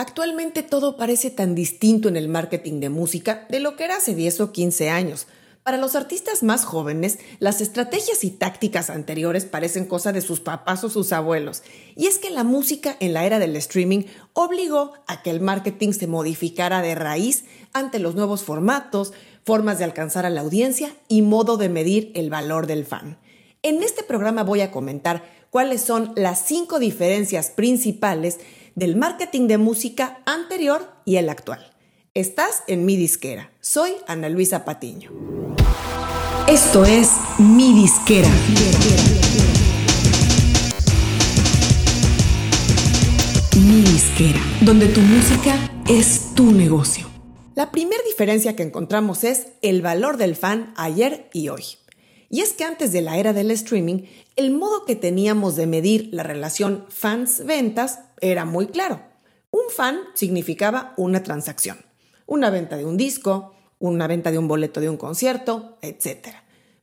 Actualmente todo parece tan distinto en el marketing de música de lo que era hace 10 o 15 años. Para los artistas más jóvenes, las estrategias y tácticas anteriores parecen cosa de sus papás o sus abuelos. Y es que la música en la era del streaming obligó a que el marketing se modificara de raíz ante los nuevos formatos, formas de alcanzar a la audiencia y modo de medir el valor del fan. En este programa voy a comentar cuáles son las cinco diferencias principales del marketing de música anterior y el actual. Estás en mi disquera. Soy Ana Luisa Patiño. Esto es mi disquera. Mi disquera, donde tu música es tu negocio. La primera diferencia que encontramos es el valor del fan ayer y hoy. Y es que antes de la era del streaming, el modo que teníamos de medir la relación fans-ventas era muy claro. Un fan significaba una transacción, una venta de un disco, una venta de un boleto de un concierto, etc.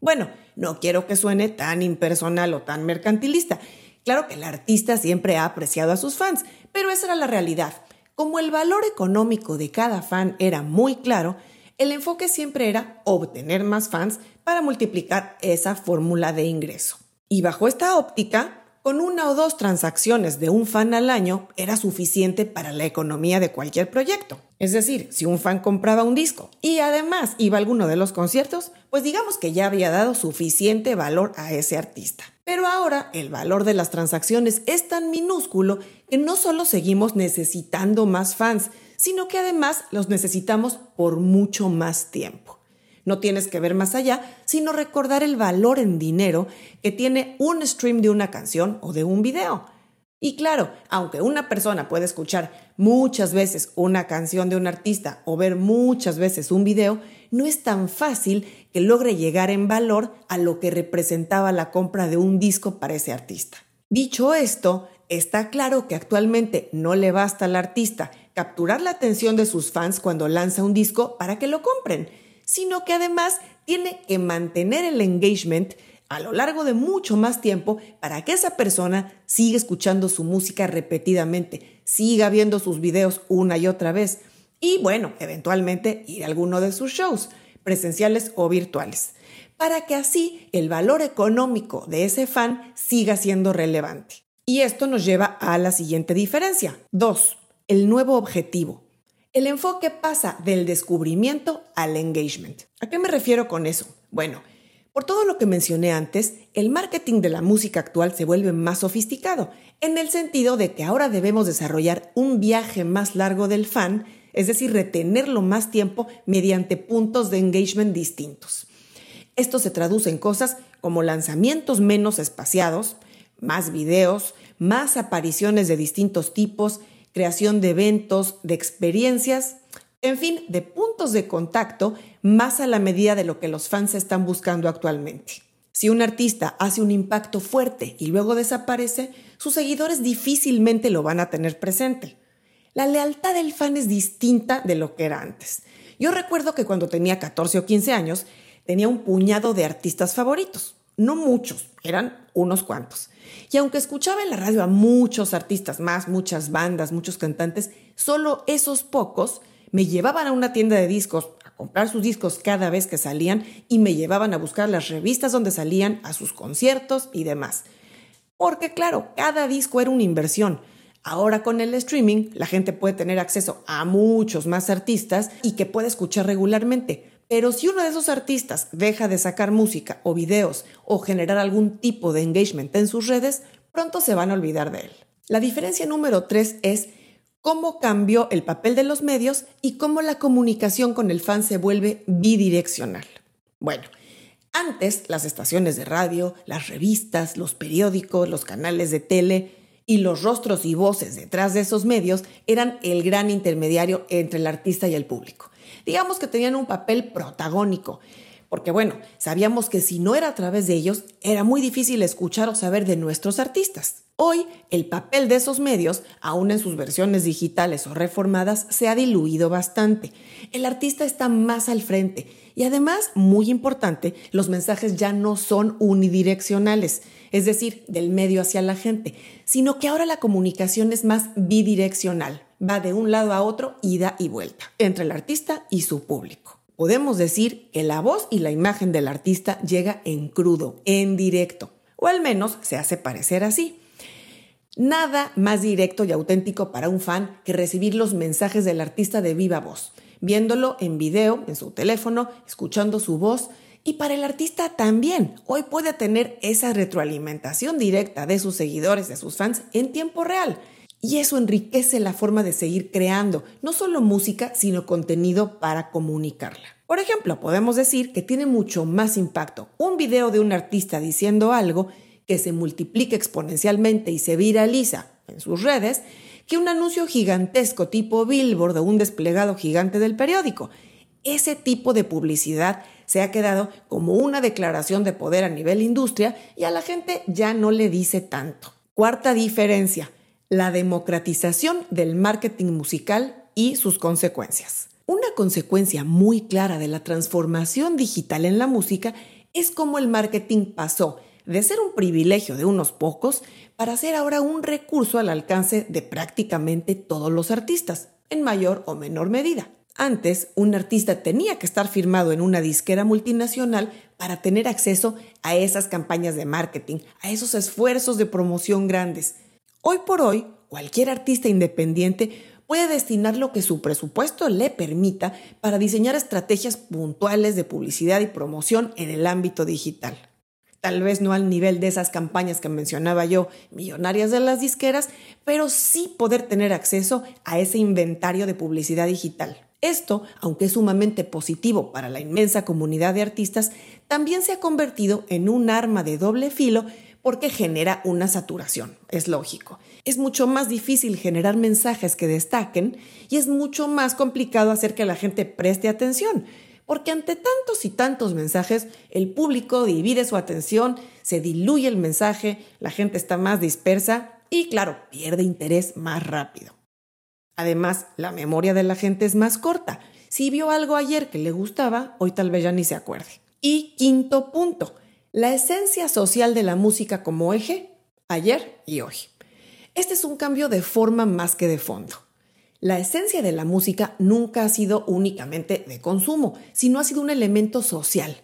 Bueno, no quiero que suene tan impersonal o tan mercantilista. Claro que el artista siempre ha apreciado a sus fans, pero esa era la realidad. Como el valor económico de cada fan era muy claro, el enfoque siempre era obtener más fans para multiplicar esa fórmula de ingreso. Y bajo esta óptica, con una o dos transacciones de un fan al año era suficiente para la economía de cualquier proyecto. Es decir, si un fan compraba un disco y además iba a alguno de los conciertos, pues digamos que ya había dado suficiente valor a ese artista. Pero ahora el valor de las transacciones es tan minúsculo que no solo seguimos necesitando más fans, sino que además los necesitamos por mucho más tiempo. No tienes que ver más allá, sino recordar el valor en dinero que tiene un stream de una canción o de un video. Y claro, aunque una persona puede escuchar muchas veces una canción de un artista o ver muchas veces un video, no es tan fácil que logre llegar en valor a lo que representaba la compra de un disco para ese artista. Dicho esto, está claro que actualmente no le basta al artista capturar la atención de sus fans cuando lanza un disco para que lo compren sino que además tiene que mantener el engagement a lo largo de mucho más tiempo para que esa persona siga escuchando su música repetidamente, siga viendo sus videos una y otra vez y bueno, eventualmente ir a alguno de sus shows, presenciales o virtuales, para que así el valor económico de ese fan siga siendo relevante. Y esto nos lleva a la siguiente diferencia. Dos, el nuevo objetivo. El enfoque pasa del descubrimiento al engagement. ¿A qué me refiero con eso? Bueno, por todo lo que mencioné antes, el marketing de la música actual se vuelve más sofisticado, en el sentido de que ahora debemos desarrollar un viaje más largo del fan, es decir, retenerlo más tiempo mediante puntos de engagement distintos. Esto se traduce en cosas como lanzamientos menos espaciados, más videos, más apariciones de distintos tipos, creación de eventos, de experiencias, en fin, de puntos de contacto más a la medida de lo que los fans están buscando actualmente. Si un artista hace un impacto fuerte y luego desaparece, sus seguidores difícilmente lo van a tener presente. La lealtad del fan es distinta de lo que era antes. Yo recuerdo que cuando tenía 14 o 15 años tenía un puñado de artistas favoritos. No muchos, eran unos cuantos. Y aunque escuchaba en la radio a muchos artistas más, muchas bandas, muchos cantantes, solo esos pocos me llevaban a una tienda de discos a comprar sus discos cada vez que salían y me llevaban a buscar las revistas donde salían, a sus conciertos y demás. Porque claro, cada disco era una inversión. Ahora con el streaming la gente puede tener acceso a muchos más artistas y que puede escuchar regularmente. Pero si uno de esos artistas deja de sacar música o videos o generar algún tipo de engagement en sus redes, pronto se van a olvidar de él. La diferencia número tres es cómo cambió el papel de los medios y cómo la comunicación con el fan se vuelve bidireccional. Bueno, antes las estaciones de radio, las revistas, los periódicos, los canales de tele y los rostros y voces detrás de esos medios eran el gran intermediario entre el artista y el público digamos que tenían un papel protagónico. Porque bueno, sabíamos que si no era a través de ellos, era muy difícil escuchar o saber de nuestros artistas. Hoy, el papel de esos medios, aún en sus versiones digitales o reformadas, se ha diluido bastante. El artista está más al frente y además, muy importante, los mensajes ya no son unidireccionales, es decir, del medio hacia la gente, sino que ahora la comunicación es más bidireccional. va de un lado a otro, ida y vuelta, entre el artista y su público. Podemos decir que la voz y la imagen del artista llega en crudo, en directo, o al menos se hace parecer así. Nada más directo y auténtico para un fan que recibir los mensajes del artista de viva voz, viéndolo en video, en su teléfono, escuchando su voz. Y para el artista también, hoy puede tener esa retroalimentación directa de sus seguidores, de sus fans, en tiempo real. Y eso enriquece la forma de seguir creando, no solo música, sino contenido para comunicarla. Por ejemplo, podemos decir que tiene mucho más impacto un video de un artista diciendo algo que se multiplica exponencialmente y se viraliza en sus redes que un anuncio gigantesco tipo billboard o un desplegado gigante del periódico. Ese tipo de publicidad se ha quedado como una declaración de poder a nivel industria y a la gente ya no le dice tanto. Cuarta diferencia, la democratización del marketing musical y sus consecuencias. Una consecuencia muy clara de la transformación digital en la música es cómo el marketing pasó de ser un privilegio de unos pocos para ser ahora un recurso al alcance de prácticamente todos los artistas, en mayor o menor medida. Antes, un artista tenía que estar firmado en una disquera multinacional para tener acceso a esas campañas de marketing, a esos esfuerzos de promoción grandes. Hoy por hoy, cualquier artista independiente puede destinar lo que su presupuesto le permita para diseñar estrategias puntuales de publicidad y promoción en el ámbito digital tal vez no al nivel de esas campañas que mencionaba yo, millonarias de las disqueras, pero sí poder tener acceso a ese inventario de publicidad digital. Esto, aunque es sumamente positivo para la inmensa comunidad de artistas, también se ha convertido en un arma de doble filo porque genera una saturación, es lógico. Es mucho más difícil generar mensajes que destaquen y es mucho más complicado hacer que la gente preste atención porque ante tantos y tantos mensajes, el público divide su atención, se diluye el mensaje, la gente está más dispersa y, claro, pierde interés más rápido. Además, la memoria de la gente es más corta. Si vio algo ayer que le gustaba, hoy tal vez ya ni se acuerde. Y quinto punto, la esencia social de la música como eje, ayer y hoy. Este es un cambio de forma más que de fondo. La esencia de la música nunca ha sido únicamente de consumo, sino ha sido un elemento social.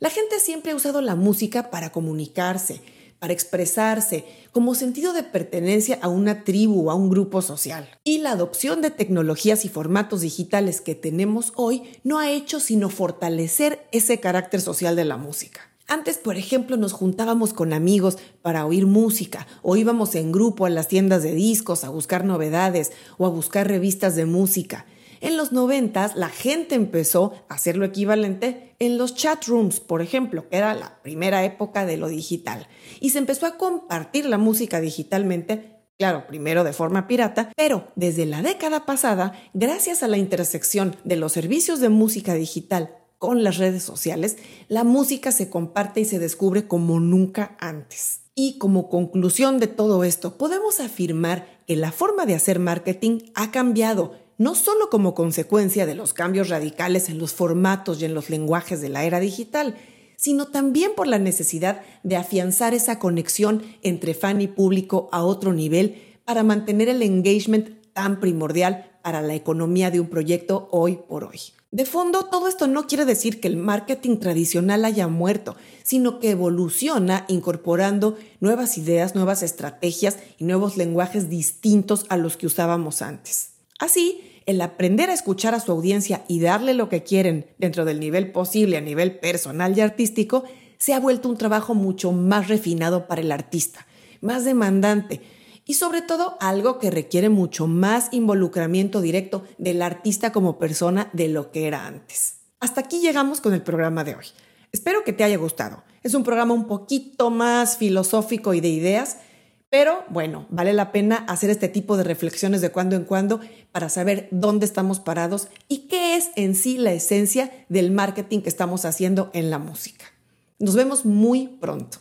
La gente siempre ha usado la música para comunicarse, para expresarse, como sentido de pertenencia a una tribu o a un grupo social. Y la adopción de tecnologías y formatos digitales que tenemos hoy no ha hecho sino fortalecer ese carácter social de la música. Antes, por ejemplo, nos juntábamos con amigos para oír música o íbamos en grupo a las tiendas de discos a buscar novedades o a buscar revistas de música. En los noventas la gente empezó a hacer lo equivalente en los chat rooms, por ejemplo, que era la primera época de lo digital. Y se empezó a compartir la música digitalmente, claro, primero de forma pirata, pero desde la década pasada, gracias a la intersección de los servicios de música digital con las redes sociales, la música se comparte y se descubre como nunca antes. Y como conclusión de todo esto, podemos afirmar que la forma de hacer marketing ha cambiado, no solo como consecuencia de los cambios radicales en los formatos y en los lenguajes de la era digital, sino también por la necesidad de afianzar esa conexión entre fan y público a otro nivel para mantener el engagement tan primordial para la economía de un proyecto hoy por hoy. De fondo, todo esto no quiere decir que el marketing tradicional haya muerto, sino que evoluciona incorporando nuevas ideas, nuevas estrategias y nuevos lenguajes distintos a los que usábamos antes. Así, el aprender a escuchar a su audiencia y darle lo que quieren dentro del nivel posible a nivel personal y artístico se ha vuelto un trabajo mucho más refinado para el artista, más demandante, y sobre todo algo que requiere mucho más involucramiento directo del artista como persona de lo que era antes. Hasta aquí llegamos con el programa de hoy. Espero que te haya gustado. Es un programa un poquito más filosófico y de ideas, pero bueno, vale la pena hacer este tipo de reflexiones de cuando en cuando para saber dónde estamos parados y qué es en sí la esencia del marketing que estamos haciendo en la música. Nos vemos muy pronto.